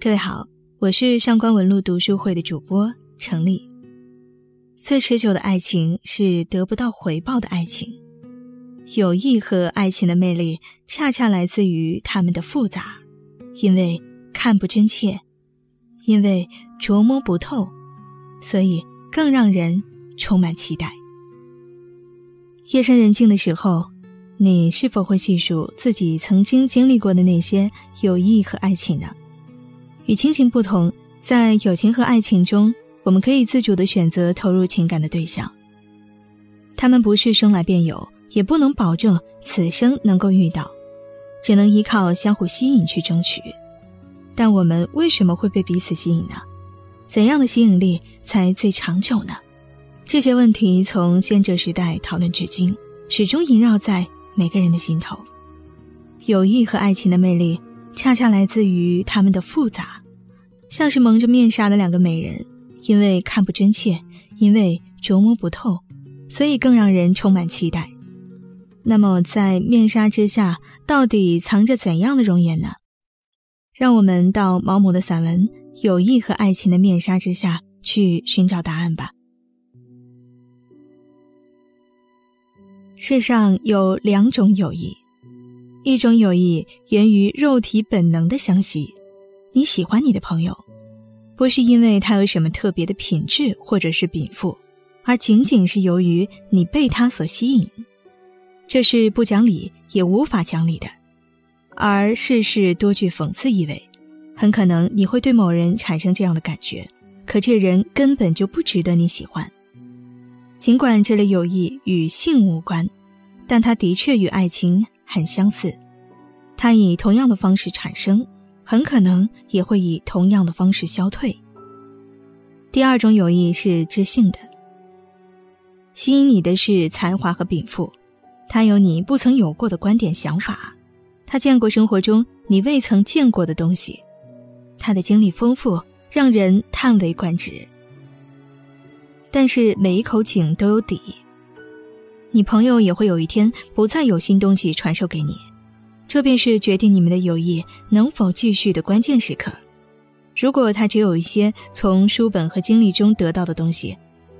各位好，我是上官文露读书会的主播程丽。最持久的爱情是得不到回报的爱情，友谊和爱情的魅力恰恰来自于它们的复杂，因为看不真切，因为琢磨不透，所以更让人充满期待。夜深人静的时候，你是否会细数自己曾经经历过的那些友谊和爱情呢？与亲情不同，在友情和爱情中，我们可以自主的选择投入情感的对象。他们不是生来便有，也不能保证此生能够遇到，只能依靠相互吸引去争取。但我们为什么会被彼此吸引呢？怎样的吸引力才最长久呢？这些问题从先哲时代讨论至今，始终萦绕在每个人的心头。友谊和爱情的魅力。恰恰来自于他们的复杂，像是蒙着面纱的两个美人，因为看不真切，因为琢磨不透，所以更让人充满期待。那么，在面纱之下，到底藏着怎样的容颜呢？让我们到毛姆的散文《友谊和爱情的面纱之下》去寻找答案吧。世上有两种友谊。一种友谊源于肉体本能的相惜，你喜欢你的朋友，不是因为他有什么特别的品质或者是禀赋，而仅仅是由于你被他所吸引。这是不讲理也无法讲理的，而事事多具讽刺意味。很可能你会对某人产生这样的感觉，可这人根本就不值得你喜欢。尽管这类友谊与性无关，但它的确与爱情。很相似，它以同样的方式产生，很可能也会以同样的方式消退。第二种友谊是知性的，吸引你的是才华和禀赋，他有你不曾有过的观点想法，他见过生活中你未曾见过的东西，他的经历丰富，让人叹为观止。但是每一口井都有底。你朋友也会有一天不再有新东西传授给你，这便是决定你们的友谊能否继续的关键时刻。如果他只有一些从书本和经历中得到的东西，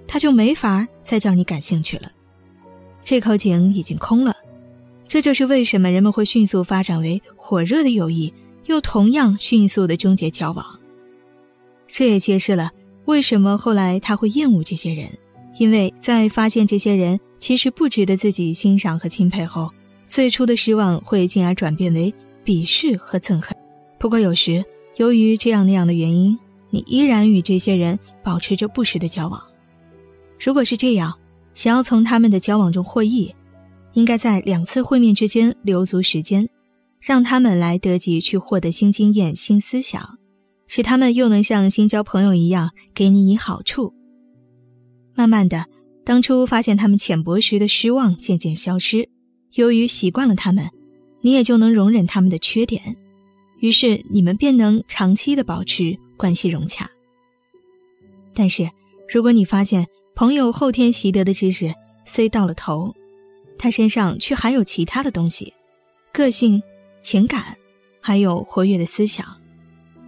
他就没法再叫你感兴趣了。这口井已经空了，这就是为什么人们会迅速发展为火热的友谊，又同样迅速的终结交往。这也揭示了为什么后来他会厌恶这些人。因为在发现这些人其实不值得自己欣赏和钦佩后，最初的失望会进而转变为鄙视和憎恨。不过有时由于这样那样的原因，你依然与这些人保持着不时的交往。如果是这样，想要从他们的交往中获益，应该在两次会面之间留足时间，让他们来得及去获得新经验、新思想，使他们又能像新交朋友一样给你以好处。慢慢的，当初发现他们浅薄时的失望渐渐消失，由于习惯了他们，你也就能容忍他们的缺点，于是你们便能长期的保持关系融洽。但是，如果你发现朋友后天习得的知识虽到了头，他身上却还有其他的东西，个性、情感，还有活跃的思想，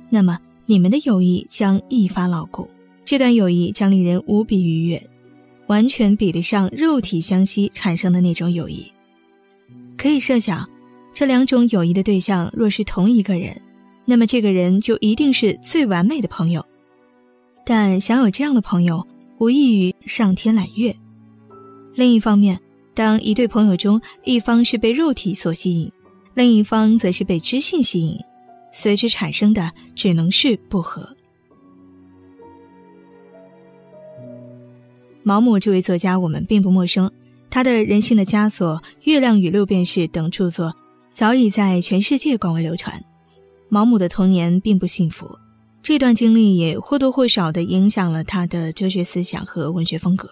那么你们的友谊将一发牢固。这段友谊将令人无比愉悦，完全比得上肉体相吸产生的那种友谊。可以设想，这两种友谊的对象若是同一个人，那么这个人就一定是最完美的朋友。但想有这样的朋友，无异于上天揽月。另一方面，当一对朋友中一方是被肉体所吸引，另一方则是被知性吸引，随之产生的只能是不和。毛姆这位作家，我们并不陌生。他的《人性的枷锁》《月亮与六便士》等著作，早已在全世界广为流传。毛姆的童年并不幸福，这段经历也或多或少地影响了他的哲学思想和文学风格。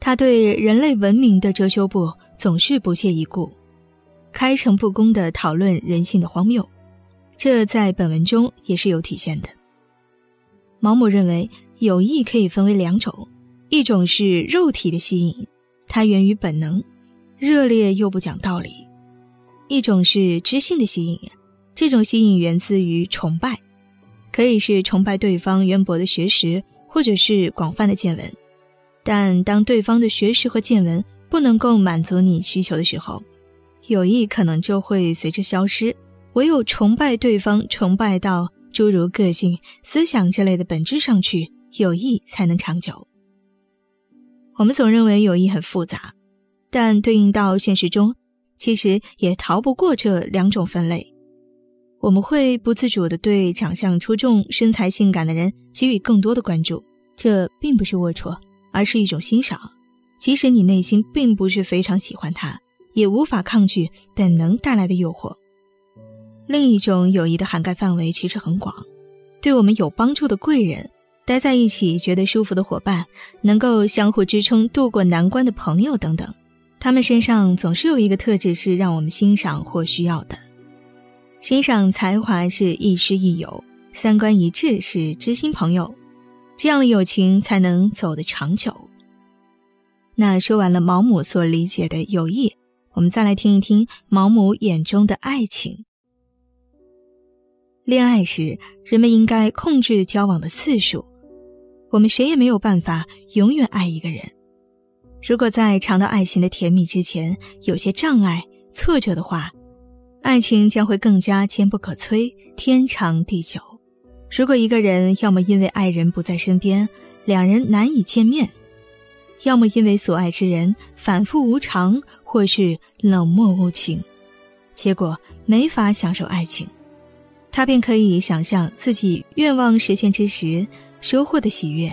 他对人类文明的遮羞布总是不屑一顾，开诚布公地讨论人性的荒谬，这在本文中也是有体现的。毛姆认为，友谊可以分为两种。一种是肉体的吸引，它源于本能，热烈又不讲道理；一种是知性的吸引，这种吸引源自于崇拜，可以是崇拜对方渊博的学识，或者是广泛的见闻。但当对方的学识和见闻不能够满足你需求的时候，友谊可能就会随之消失。唯有崇拜对方，崇拜到诸如个性、思想之类的本质上去，友谊才能长久。我们总认为友谊很复杂，但对应到现实中，其实也逃不过这两种分类。我们会不自主地对长相出众、身材性感的人给予更多的关注，这并不是龌龊，而是一种欣赏。即使你内心并不是非常喜欢他，也无法抗拒本能带来的诱惑。另一种友谊的涵盖范围其实很广，对我们有帮助的贵人，待在一起觉得舒服的伙伴，能够相互支撑渡过难关的朋友等等，他们身上总是有一个特质是让我们欣赏或需要的。欣赏才华是亦师亦友，三观一致是知心朋友，这样的友情才能走得长久。那说完了毛姆所理解的友谊，我们再来听一听毛姆眼中的爱情。恋爱时，人们应该控制交往的次数。我们谁也没有办法永远爱一个人。如果在尝到爱情的甜蜜之前有些障碍、挫折的话，爱情将会更加坚不可摧、天长地久。如果一个人要么因为爱人不在身边，两人难以见面；要么因为所爱之人反复无常，或是冷漠无情，结果没法享受爱情。他便可以想象自己愿望实现之时收获的喜悦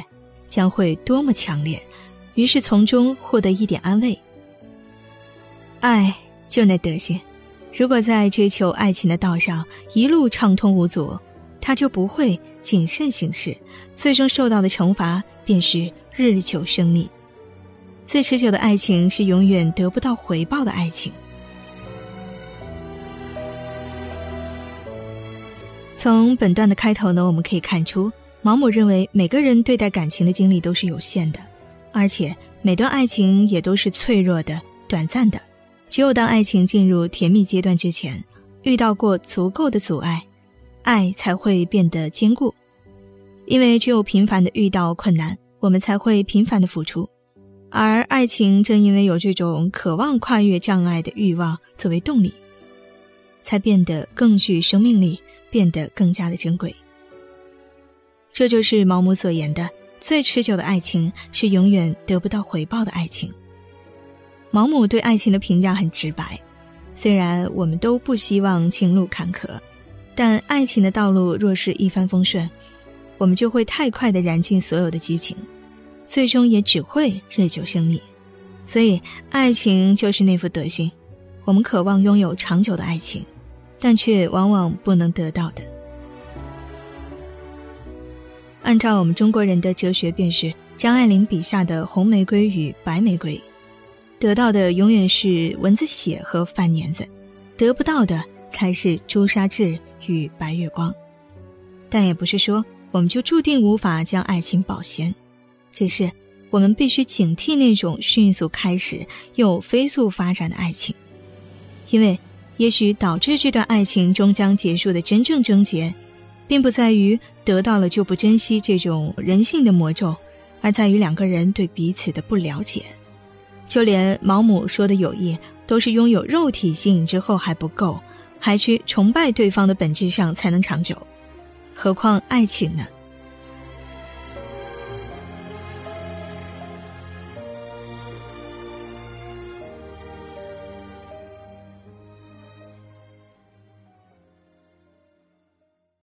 将会多么强烈，于是从中获得一点安慰。爱就那德行，如果在追求爱情的道上一路畅通无阻，他就不会谨慎行事，最终受到的惩罚便是日久生腻。最持久的爱情是永远得不到回报的爱情。从本段的开头呢，我们可以看出，毛姆认为每个人对待感情的经历都是有限的，而且每段爱情也都是脆弱的、短暂的。只有当爱情进入甜蜜阶段之前，遇到过足够的阻碍，爱才会变得坚固。因为只有频繁的遇到困难，我们才会频繁的付出，而爱情正因为有这种渴望跨越障碍的欲望作为动力。才变得更具生命力，变得更加的珍贵。这就是毛姆所言的：最持久的爱情是永远得不到回报的爱情。毛姆对爱情的评价很直白，虽然我们都不希望情路坎坷，但爱情的道路若是一帆风顺，我们就会太快的燃尽所有的激情，最终也只会日久生腻。所以，爱情就是那副德行，我们渴望拥有长久的爱情。但却往往不能得到的。按照我们中国人的哲学，便是张爱玲笔下的红玫瑰与白玫瑰，得到的永远是蚊子血和饭粘子，得不到的才是朱砂痣与白月光。但也不是说我们就注定无法将爱情保鲜，只是我们必须警惕那种迅速开始又飞速发展的爱情，因为。也许导致这段爱情终将结束的真正症结，并不在于得到了就不珍惜这种人性的魔咒，而在于两个人对彼此的不了解。就连毛姆说的友谊，都是拥有肉体吸引之后还不够，还需崇拜对方的本质上才能长久。何况爱情呢？